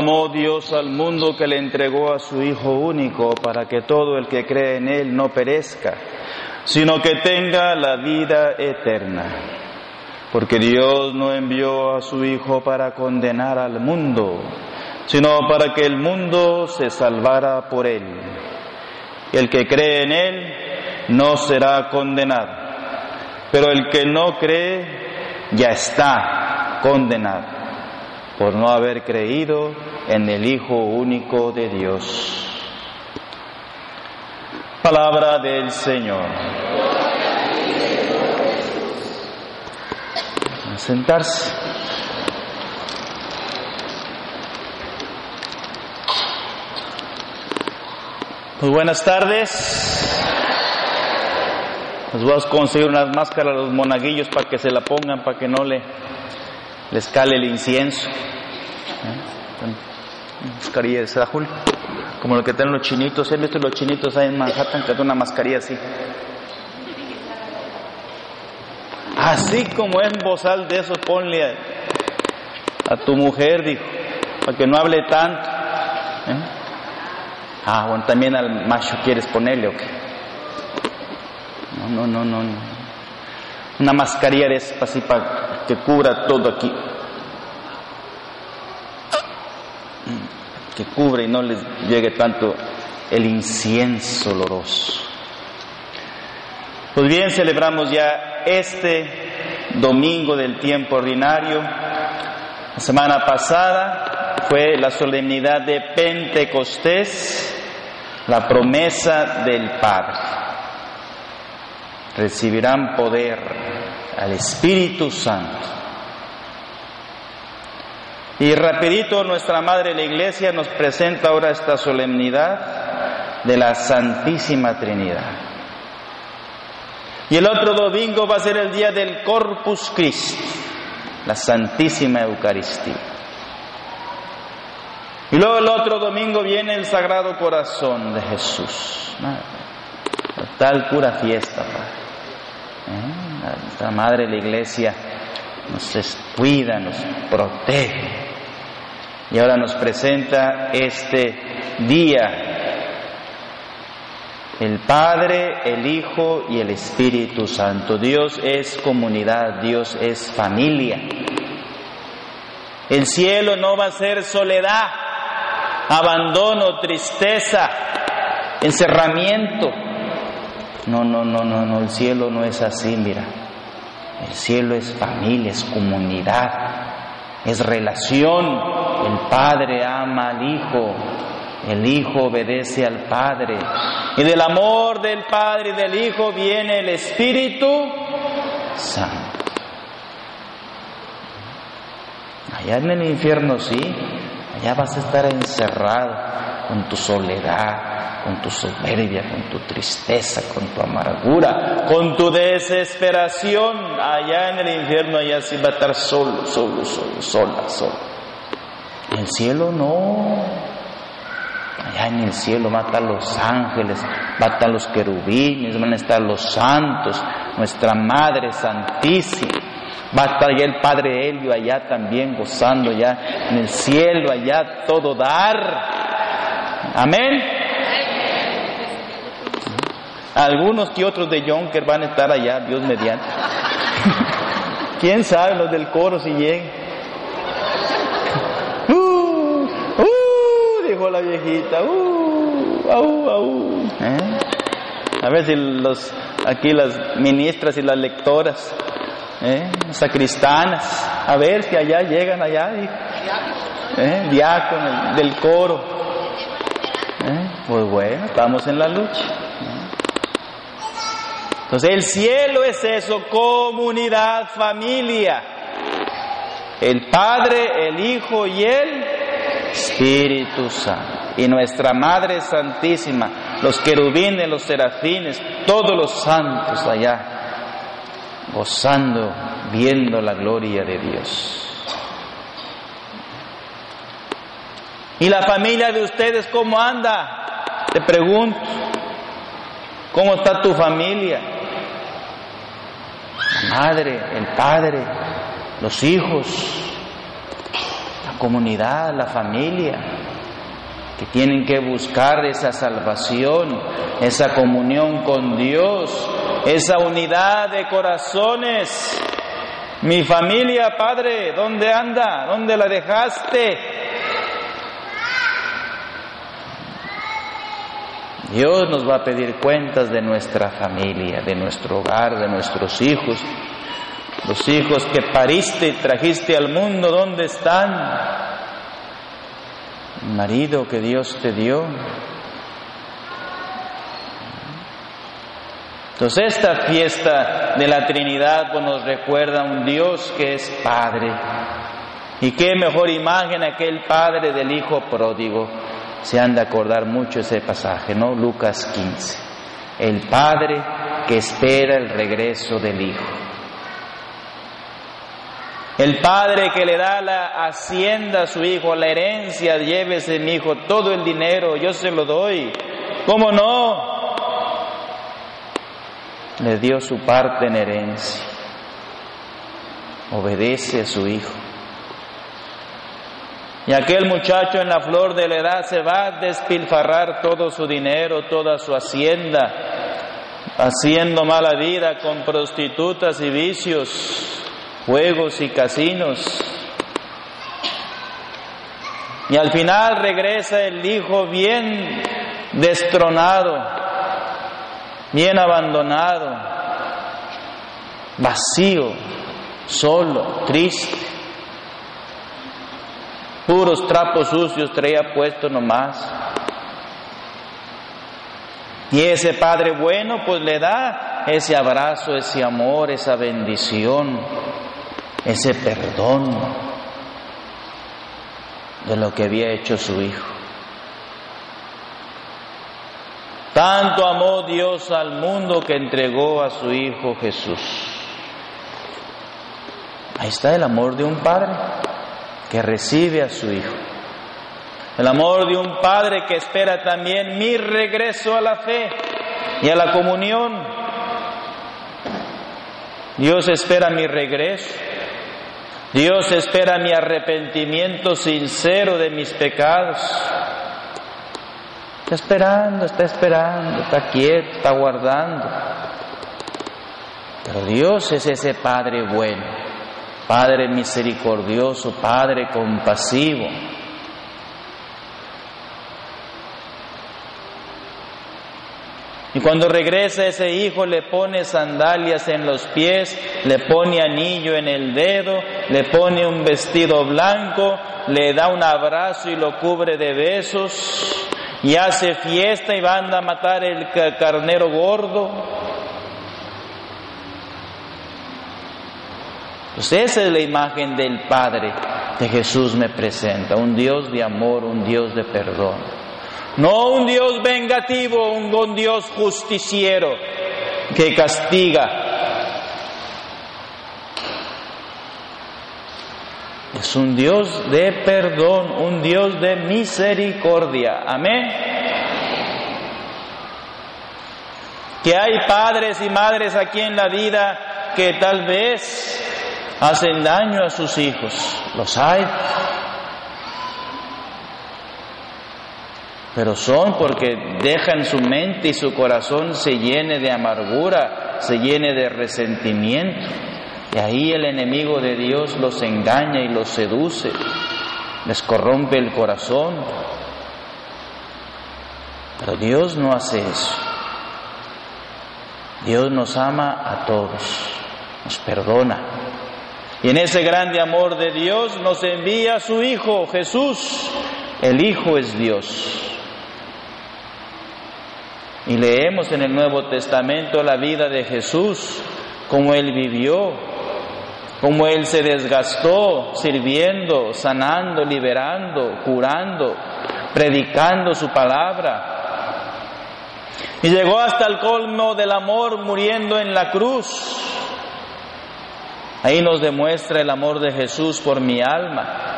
amó Dios al mundo que le entregó a su Hijo único para que todo el que cree en Él no perezca, sino que tenga la vida eterna. Porque Dios no envió a su Hijo para condenar al mundo, sino para que el mundo se salvara por Él. El que cree en Él no será condenado, pero el que no cree ya está condenado por no haber creído en el Hijo único de Dios. Palabra del Señor. A sentarse. Muy buenas tardes. Les voy a conseguir unas máscaras a los monaguillos para que se la pongan, para que no le les cale el incienso. ¿Eh? Mascarilla de Sajul, como lo que tienen los chinitos. ¿He visto los chinitos ahí en Manhattan que tienen una mascarilla así? Así como es bozal de eso, ponle a, tu mujer, dijo, para que no hable tanto. ¿eh? Ah, bueno, también al macho quieres ponerle o qué. No, no, no, no, no. Una mascarilla de así para que cubra todo aquí. Que cubre y no les llegue tanto el incienso oloroso. Pues bien, celebramos ya este domingo del tiempo ordinario. La semana pasada fue la solemnidad de Pentecostés, la promesa del Padre. Recibirán poder al Espíritu Santo y rapidito nuestra Madre la Iglesia nos presenta ahora esta solemnidad de la Santísima Trinidad. Y el otro domingo va a ser el día del Corpus Christi, la Santísima Eucaristía. Y luego el otro domingo viene el Sagrado Corazón de Jesús. Tal pura fiesta, ¿Eh? Nuestra Madre la Iglesia nos cuida, nos protege y ahora nos presenta este día el Padre, el Hijo y el Espíritu Santo. Dios es comunidad, Dios es familia. El cielo no va a ser soledad, abandono, tristeza, encerramiento. No, no, no, no, no, el cielo no es así, mira. El cielo es familia, es comunidad, es relación. El Padre ama al Hijo, el Hijo obedece al Padre. Y del amor del Padre y del Hijo viene el Espíritu Santo. Allá en el infierno sí, allá vas a estar encerrado con tu soledad, con tu soberbia, con tu tristeza, con tu amargura, con tu desesperación. Allá en el infierno, allá sí va a estar solo, solo, solo, sola, sola. En el cielo no. Allá en el cielo van a estar los ángeles, van a estar los querubines, van a estar los santos, nuestra Madre Santísima. Va a estar ya el Padre Helio allá también gozando ya en el cielo, allá todo dar. Amén. Algunos que otros de Jonker van a estar allá, Dios mediante. ¿Quién sabe los del coro si llegan? La viejita. Uh, au, au. ¿Eh? A ver si los, aquí las ministras y las lectoras, ¿eh? sacristanas, a ver si allá llegan allá, ¿eh? diácono del coro. ¿Eh? Pues bueno, estamos en la lucha. Entonces el cielo es eso, comunidad, familia. El Padre, el Hijo y el Espíritu Santo. Y nuestra Madre Santísima, los querubines, los serafines, todos los santos allá, gozando, viendo la gloria de Dios. ¿Y la familia de ustedes cómo anda? Te pregunto, ¿cómo está tu familia? La madre, el padre, los hijos, comunidad, la familia, que tienen que buscar esa salvación, esa comunión con Dios, esa unidad de corazones. Mi familia, Padre, ¿dónde anda? ¿Dónde la dejaste? Dios nos va a pedir cuentas de nuestra familia, de nuestro hogar, de nuestros hijos. Los hijos que pariste y trajiste al mundo, ¿dónde están? Marido que Dios te dio. Entonces esta fiesta de la Trinidad pues, nos recuerda a un Dios que es Padre. Y qué mejor imagen aquel Padre del Hijo pródigo se han de acordar mucho ese pasaje, ¿no? Lucas 15. El padre que espera el regreso del hijo. El padre que le da la hacienda a su hijo, la herencia, llévese mi hijo todo el dinero, yo se lo doy. ¿Cómo no? Le dio su parte en herencia. Obedece a su hijo. Y aquel muchacho en la flor de la edad se va a despilfarrar todo su dinero, toda su hacienda, haciendo mala vida con prostitutas y vicios, juegos y casinos. Y al final regresa el hijo bien destronado, bien abandonado, vacío, solo, triste. Puros trapos sucios traía puesto nomás. Y ese Padre bueno pues le da ese abrazo, ese amor, esa bendición, ese perdón de lo que había hecho su Hijo. Tanto amó Dios al mundo que entregó a su Hijo Jesús. Ahí está el amor de un Padre que recibe a su Hijo. El amor de un Padre que espera también mi regreso a la fe y a la comunión. Dios espera mi regreso. Dios espera mi arrepentimiento sincero de mis pecados. Está esperando, está esperando, está quieto, está guardando. Pero Dios es ese Padre bueno Padre misericordioso, Padre compasivo. Y cuando regresa ese hijo le pone sandalias en los pies, le pone anillo en el dedo, le pone un vestido blanco, le da un abrazo y lo cubre de besos, y hace fiesta y van a matar el carnero gordo. Pues esa es la imagen del Padre que Jesús me presenta, un Dios de amor, un Dios de perdón. No un Dios vengativo, un Dios justiciero que castiga. Es un Dios de perdón, un Dios de misericordia. Amén. Que hay padres y madres aquí en la vida que tal vez hacen daño a sus hijos, los hay, pero son porque dejan su mente y su corazón se llene de amargura, se llene de resentimiento. Y ahí el enemigo de Dios los engaña y los seduce, les corrompe el corazón. Pero Dios no hace eso. Dios nos ama a todos, nos perdona. Y en ese grande amor de Dios nos envía a su Hijo Jesús. El Hijo es Dios. Y leemos en el Nuevo Testamento la vida de Jesús, cómo Él vivió, cómo Él se desgastó sirviendo, sanando, liberando, curando, predicando su palabra. Y llegó hasta el colmo del amor muriendo en la cruz. Ahí nos demuestra el amor de Jesús por mi alma.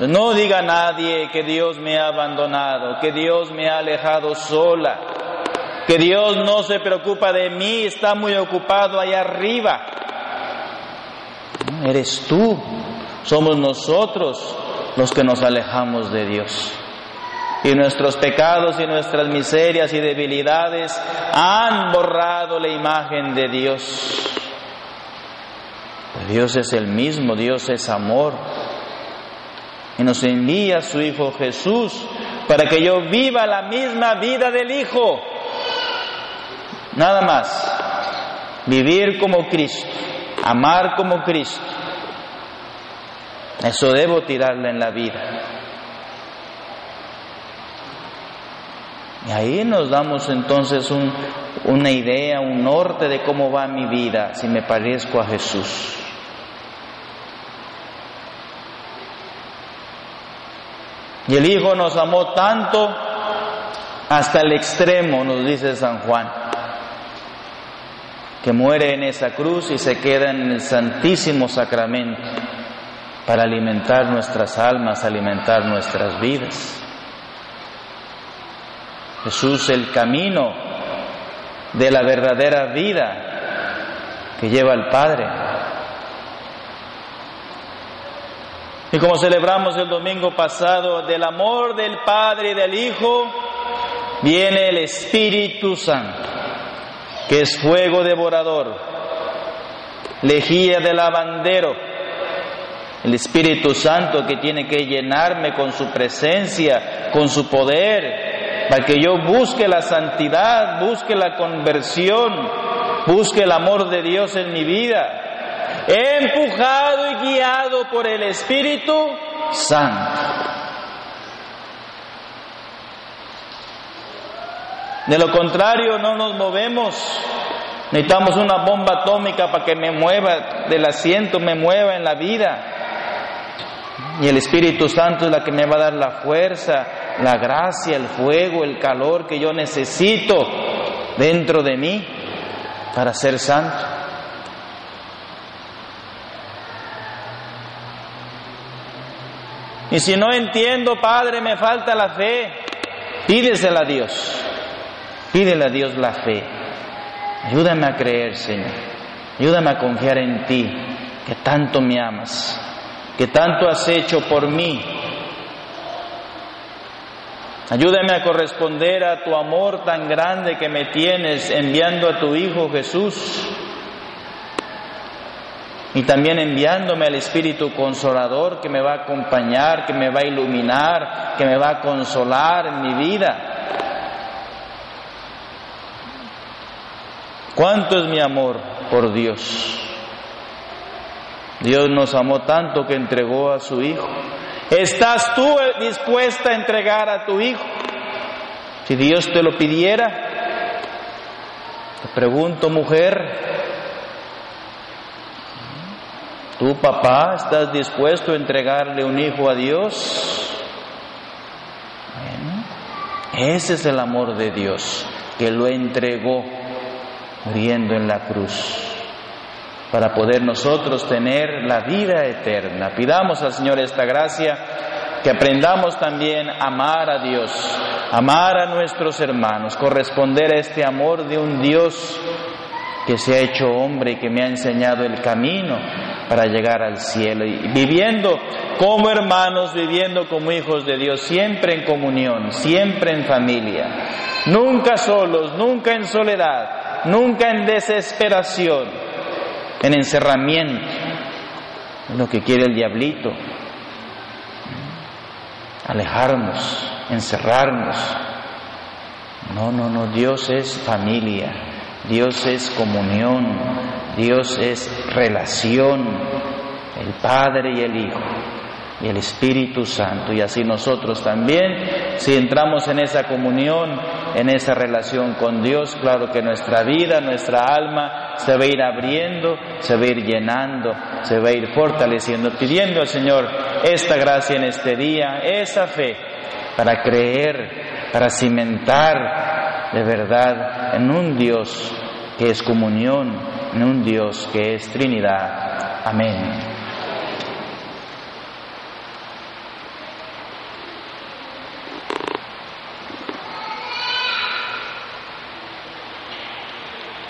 No diga nadie que Dios me ha abandonado, que Dios me ha alejado sola, que Dios no se preocupa de mí, está muy ocupado allá arriba. eres tú, somos nosotros los que nos alejamos de Dios. Y nuestros pecados y nuestras miserias y debilidades han borrado la imagen de Dios. Dios es el mismo, Dios es amor y nos envía a su Hijo Jesús para que yo viva la misma vida del Hijo. Nada más. Vivir como Cristo, amar como Cristo. Eso debo tirarle en la vida. Y ahí nos damos entonces una idea, un norte de cómo va mi vida si me parezco a Jesús. Y el Hijo nos amó tanto hasta el extremo, nos dice San Juan, que muere en esa cruz y se queda en el Santísimo Sacramento para alimentar nuestras almas, alimentar nuestras vidas. Jesús el camino de la verdadera vida que lleva al Padre. Y como celebramos el domingo pasado del amor del Padre y del Hijo, viene el Espíritu Santo, que es fuego devorador, lejía del lavandero, el Espíritu Santo que tiene que llenarme con su presencia, con su poder, para que yo busque la santidad, busque la conversión, busque el amor de Dios en mi vida empujado y guiado por el Espíritu Santo. De lo contrario, no nos movemos. Necesitamos una bomba atómica para que me mueva del asiento, me mueva en la vida. Y el Espíritu Santo es la que me va a dar la fuerza, la gracia, el fuego, el calor que yo necesito dentro de mí para ser santo. Y si no entiendo, Padre, me falta la fe, pídesela a Dios. Pídele a Dios la fe. Ayúdame a creer, Señor. Ayúdame a confiar en ti, que tanto me amas, que tanto has hecho por mí. Ayúdame a corresponder a tu amor tan grande que me tienes enviando a tu Hijo Jesús y también enviándome al Espíritu Consolador que me va a acompañar, que me va a iluminar, que me va a consolar en mi vida. ¿Cuánto es mi amor por Dios? Dios nos amó tanto que entregó a su Hijo. ¿Estás tú dispuesta a entregar a tu Hijo? Si Dios te lo pidiera, te pregunto mujer, ¿Tu papá estás dispuesto a entregarle un hijo a Dios? Bueno, ese es el amor de Dios, que lo entregó muriendo en la cruz para poder nosotros tener la vida eterna. Pidamos al Señor esta gracia, que aprendamos también a amar a Dios, amar a nuestros hermanos, corresponder a este amor de un Dios que se ha hecho hombre y que me ha enseñado el camino para llegar al cielo y viviendo como hermanos, viviendo como hijos de Dios, siempre en comunión, siempre en familia, nunca solos, nunca en soledad, nunca en desesperación, en encerramiento, lo que quiere el diablito. alejarnos, encerrarnos. No, no, no, Dios es familia, Dios es comunión, Dios es relación, el Padre y el Hijo y el Espíritu Santo. Y así nosotros también, si entramos en esa comunión, en esa relación con Dios, claro que nuestra vida, nuestra alma se va a ir abriendo, se va a ir llenando, se va a ir fortaleciendo, pidiendo al Señor esta gracia en este día, esa fe para creer, para cimentar de verdad en un Dios que es comunión, en un Dios que es Trinidad. Amén.